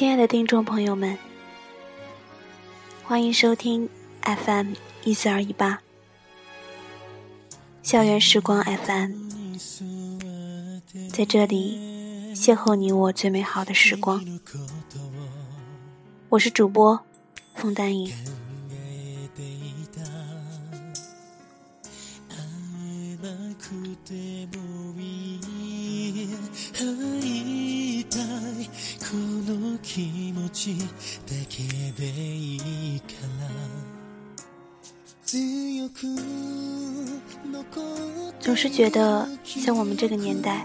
亲爱的听众朋友们，欢迎收听 FM 一四二一八校园时光 FM，在这里邂逅你我最美好的时光。我是主播冯丹颖影。总是觉得，像我们这个年代，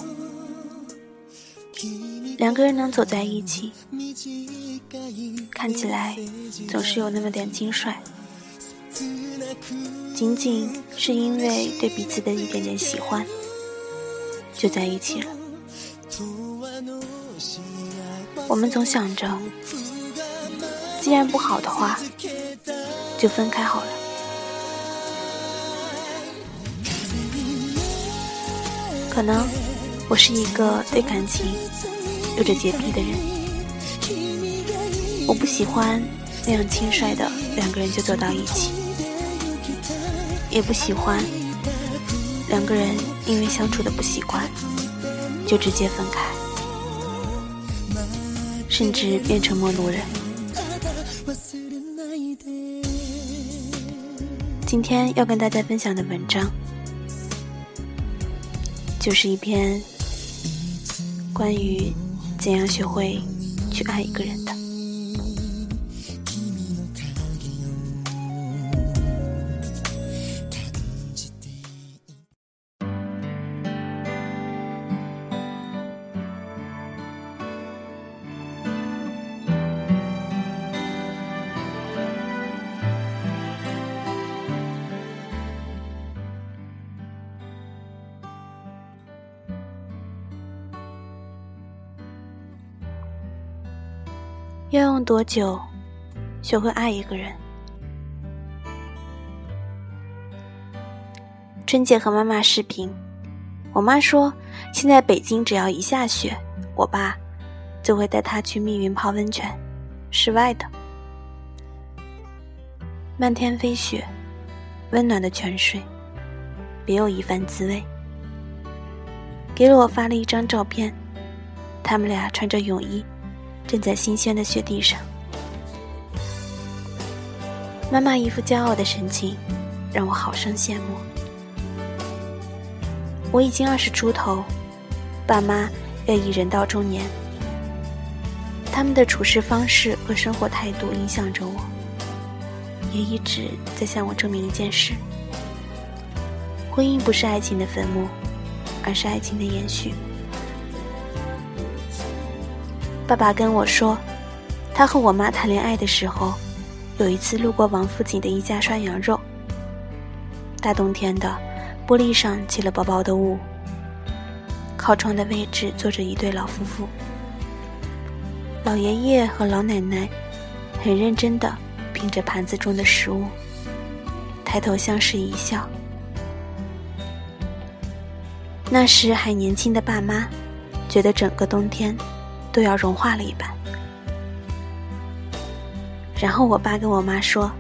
两个人能走在一起，看起来总是有那么点轻率，仅仅是因为对彼此的一点点喜欢，就在一起了。我们总想着，既然不好的话，就分开好了。可能我是一个对感情有着洁癖的人，我不喜欢那样轻率的两个人就走到一起，也不喜欢两个人因为相处的不习惯就直接分开。甚至变成陌路人。今天要跟大家分享的文章，就是一篇关于怎样学会去爱一个人的。要用多久学会爱一个人？春节和妈妈视频，我妈说，现在北京只要一下雪，我爸就会带她去密云泡温泉，室外的。漫天飞雪，温暖的泉水，别有一番滋味。给了我发了一张照片，他们俩穿着泳衣。正在新鲜的雪地上，妈妈一副骄傲的神情，让我好生羡慕。我已经二十出头，爸妈也已人到中年，他们的处事方式和生活态度影响着我，也一直在向我证明一件事：婚姻不是爱情的坟墓，而是爱情的延续。爸爸跟我说，他和我妈谈恋爱的时候，有一次路过王府井的一家涮羊肉。大冬天的，玻璃上起了薄薄的雾。靠窗的位置坐着一对老夫妇，老爷爷和老奶奶很认真的品着盘子中的食物，抬头相视一笑。那时还年轻的爸妈，觉得整个冬天。都要融化了一般。然后我爸跟我妈说，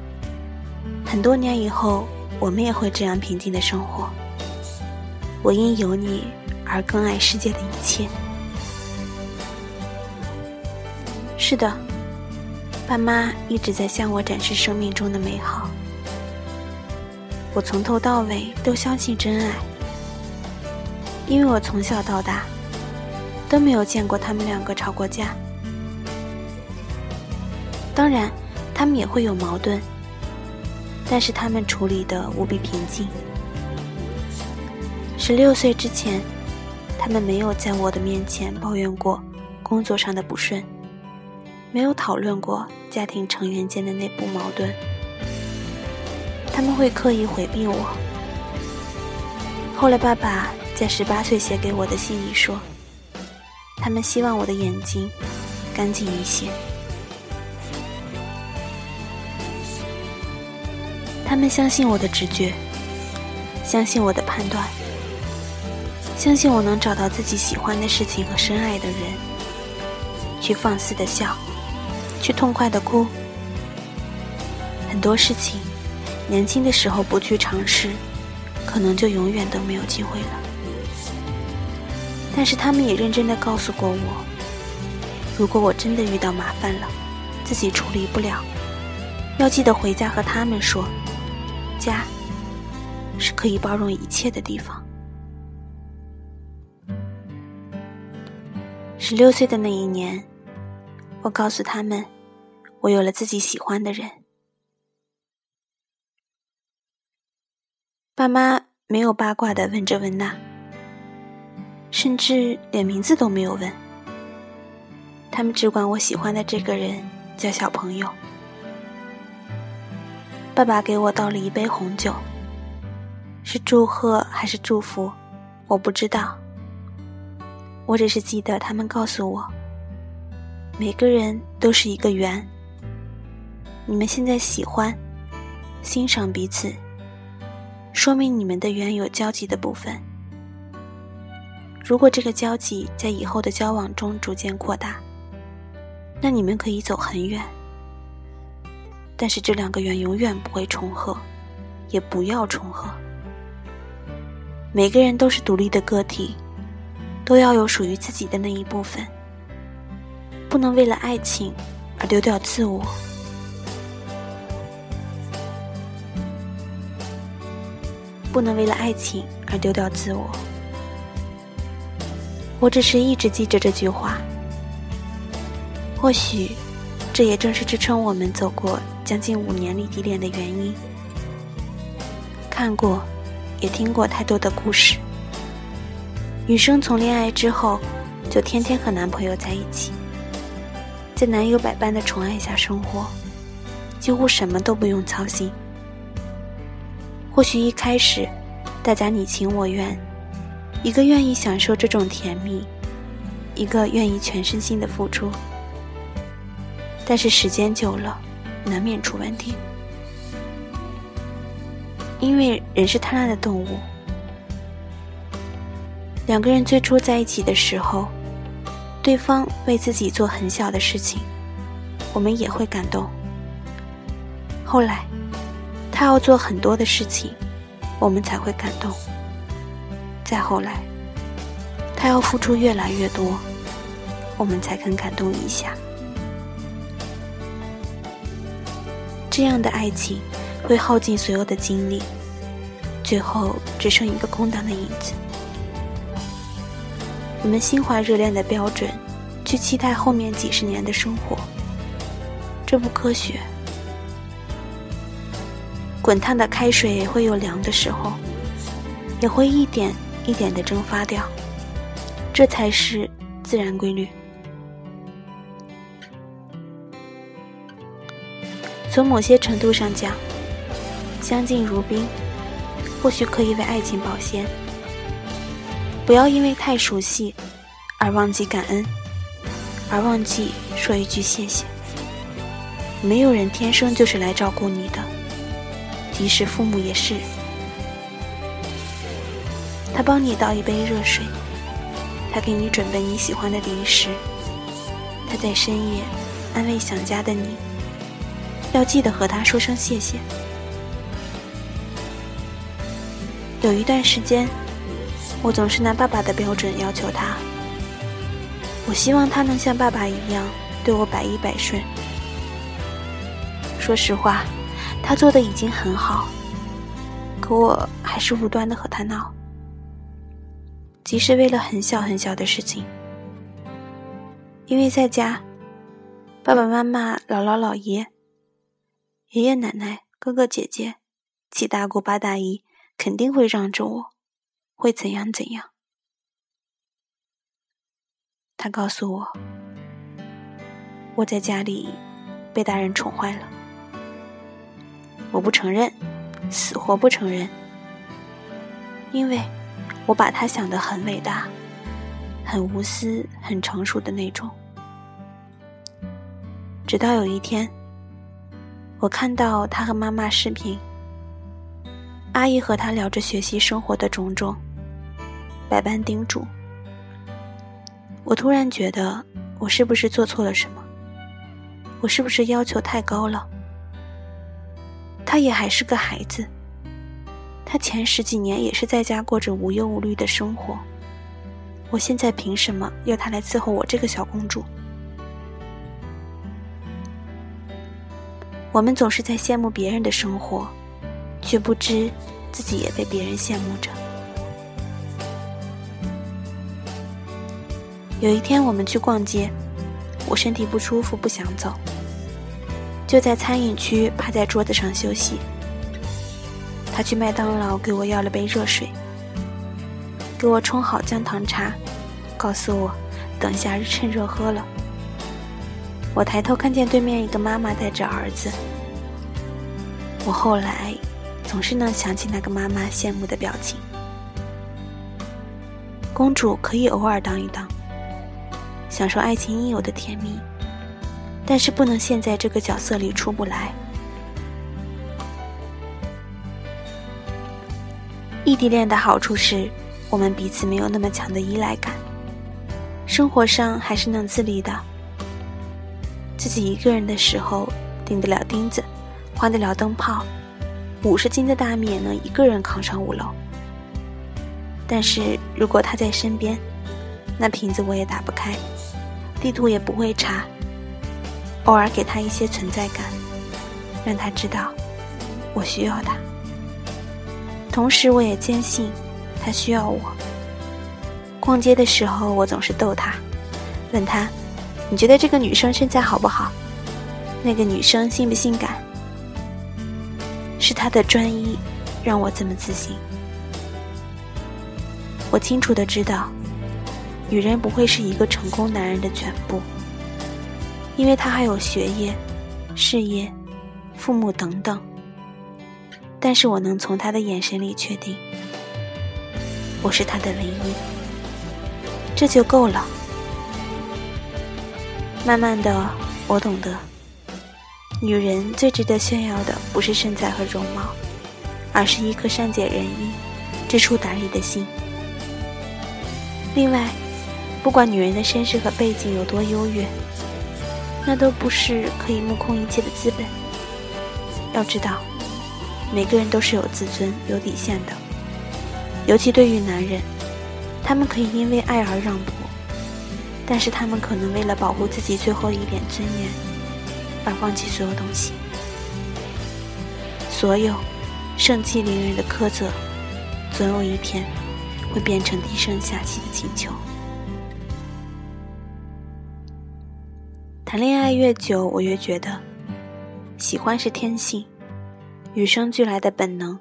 很多年以后，我们也会这样平静的生活。我因有你而更爱世界的一切。是的，爸妈一直在向我展示生命中的美好。我从头到尾都相信真爱，因为我从小到大。都没有见过他们两个吵过架。当然，他们也会有矛盾，但是他们处理的无比平静。十六岁之前，他们没有在我的面前抱怨过工作上的不顺，没有讨论过家庭成员间的内部矛盾。他们会刻意回避我。后来，爸爸在十八岁写给我的信里说。他们希望我的眼睛干净一些。他们相信我的直觉，相信我的判断，相信我能找到自己喜欢的事情和深爱的人，去放肆的笑，去痛快的哭。很多事情，年轻的时候不去尝试，可能就永远都没有机会了。但是他们也认真的告诉过我，如果我真的遇到麻烦了，自己处理不了，要记得回家和他们说，家是可以包容一切的地方。十六岁的那一年，我告诉他们，我有了自己喜欢的人。爸妈没有八卦的问这问那，甚至连名字都没有问。他们只管我喜欢的这个人叫小朋友。爸爸给我倒了一杯红酒，是祝贺还是祝福，我不知道。我只是记得他们告诉我，每个人都是一个圆。你们现在喜欢、欣赏彼此，说明你们的缘有交集的部分。如果这个交集在以后的交往中逐渐扩大，那你们可以走很远。但是这两个圆永远不会重合，也不要重合。每个人都是独立的个体。都要有属于自己的那一部分，不能为了爱情而丢掉自我，不能为了爱情而丢掉自我。我只是一直记着这句话，或许这也正是支撑我们走过将近五年异地恋的原因。看过，也听过太多的故事。女生从恋爱之后，就天天和男朋友在一起，在男友百般的宠爱下生活，几乎什么都不用操心。或许一开始，大家你情我愿，一个愿意享受这种甜蜜，一个愿意全身心的付出。但是时间久了，难免出问题，因为人是贪婪的动物。两个人最初在一起的时候，对方为自己做很小的事情，我们也会感动。后来，他要做很多的事情，我们才会感动。再后来，他要付出越来越多，我们才肯感动一下。这样的爱情会耗尽所有的精力，最后只剩一个空荡的影子。我们心怀热恋的标准，去期待后面几十年的生活，这不科学。滚烫的开水会有凉的时候，也会一点一点的蒸发掉，这才是自然规律。从某些程度上讲，相敬如宾，或许可以为爱情保鲜。不要因为太熟悉而忘记感恩，而忘记说一句谢谢。没有人天生就是来照顾你的，即使父母也是。他帮你倒一杯热水，他给你准备你喜欢的零食，他在深夜安慰想家的你，要记得和他说声谢谢。有一段时间。我总是拿爸爸的标准要求他，我希望他能像爸爸一样对我百依百顺。说实话，他做的已经很好，可我还是无端的和他闹，即使为了很小很小的事情。因为在家，爸爸妈妈、姥姥姥爷、爷爷奶奶、哥哥姐姐、七大姑八大姨肯定会让着我。会怎样怎样？他告诉我，我在家里被大人宠坏了。我不承认，死活不承认，因为我把他想的很伟大、很无私、很成熟的那种。直到有一天，我看到他和妈妈视频，阿姨和他聊着学习生活的种种。百般叮嘱，我突然觉得我是不是做错了什么？我是不是要求太高了？他也还是个孩子，他前十几年也是在家过着无忧无虑的生活。我现在凭什么要他来伺候我这个小公主？我们总是在羡慕别人的生活，却不知自己也被别人羡慕着。有一天，我们去逛街，我身体不舒服，不想走，就在餐饮区趴在桌子上休息。他去麦当劳给我要了杯热水，给我冲好姜糖茶，告诉我等下趁热喝了。我抬头看见对面一个妈妈带着儿子，我后来总是能想起那个妈妈羡慕的表情。公主可以偶尔当一当，享受爱情应有的甜蜜，但是不能陷在这个角色里出不来。异地恋的好处是，我们彼此没有那么强的依赖感，生活上还是能自理的。自己一个人的时候，钉得了钉子，换得了灯泡，五十斤的大米也能一个人扛上五楼。但是如果他在身边，那瓶子我也打不开，地图也不会查。偶尔给他一些存在感，让他知道我需要他。同时，我也坚信他需要我。逛街的时候，我总是逗他，问他。你觉得这个女生身材好不好？那个女生性不性感？是他的专一，让我这么自信。我清楚的知道，女人不会是一个成功男人的全部，因为她还有学业、事业、父母等等。但是我能从他的眼神里确定，我是他的唯一，这就够了。慢慢的，我懂得，女人最值得炫耀的不是身材和容貌，而是一颗善解人意、知书达理的心。另外，不管女人的身世和背景有多优越，那都不是可以目空一切的资本。要知道，每个人都是有自尊、有底线的，尤其对于男人，他们可以因为爱而让步。但是他们可能为了保护自己最后一点尊严，而放弃所有东西。所有盛气凌人的苛责，总有一天会变成低声下气的请求。谈恋爱越久，我越觉得，喜欢是天性，与生俱来的本能。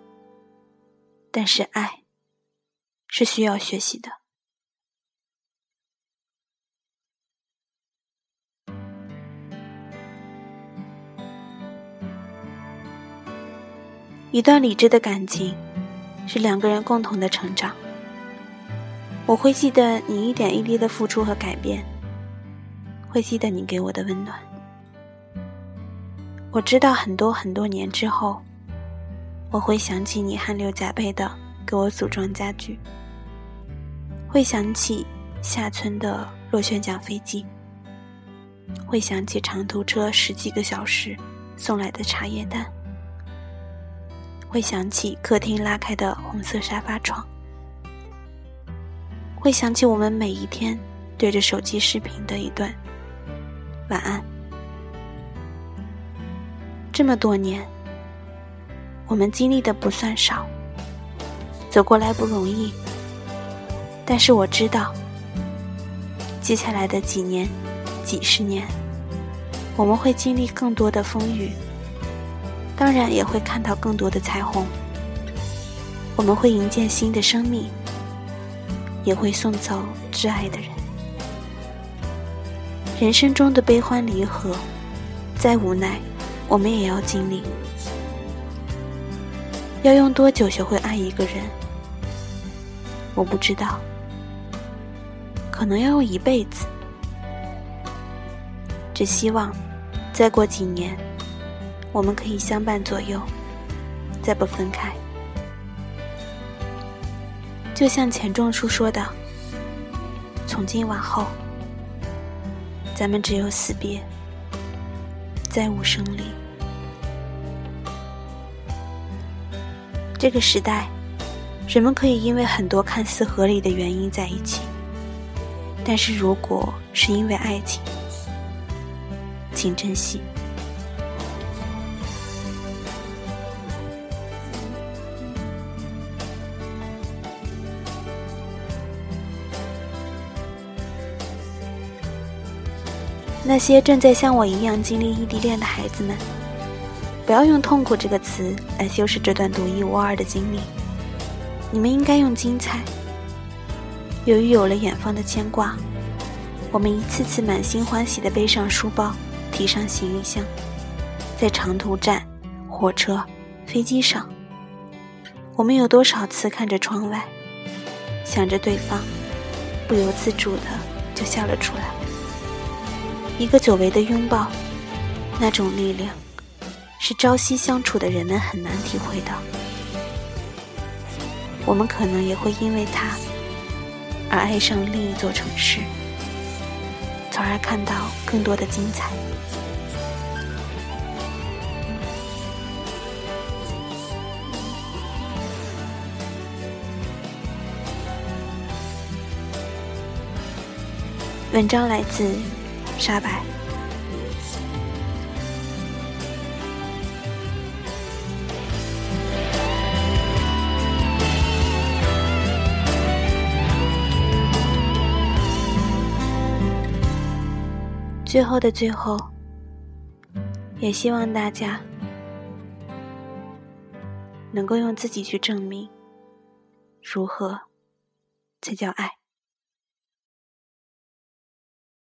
但是爱，是需要学习的。一段理智的感情，是两个人共同的成长。我会记得你一点一滴的付出和改变，会记得你给我的温暖。我知道很多很多年之后，我会想起你汗流浃背的给我组装家具，会想起下村的螺旋桨飞机，会想起长途车十几个小时送来的茶叶蛋。会想起客厅拉开的红色沙发床，会想起我们每一天对着手机视频的一段晚安。这么多年，我们经历的不算少，走过来不容易。但是我知道，接下来的几年、几十年，我们会经历更多的风雨。当然也会看到更多的彩虹。我们会迎接新的生命，也会送走挚爱的人。人生中的悲欢离合，再无奈，我们也要经历。要用多久学会爱一个人？我不知道，可能要用一辈子。只希望，再过几年。我们可以相伴左右，再不分开。就像钱钟书说的：“从今往后，咱们只有死别，再无生离。这个时代，人们可以因为很多看似合理的原因在一起，但是如果是因为爱情，请珍惜。那些正在像我一样经历异地恋的孩子们，不要用“痛苦”这个词来修饰这段独一无二的经历，你们应该用“精彩”。由于有了远方的牵挂，我们一次次满心欢喜地背上书包，提上行李箱，在长途站、火车、飞机上，我们有多少次看着窗外，想着对方，不由自主的就笑了出来。一个久违的拥抱，那种力量，是朝夕相处的人们很难体会到。我们可能也会因为他而爱上另一座城市，从而看到更多的精彩。文章来自。沙白。最后的最后，也希望大家能够用自己去证明，如何才叫爱。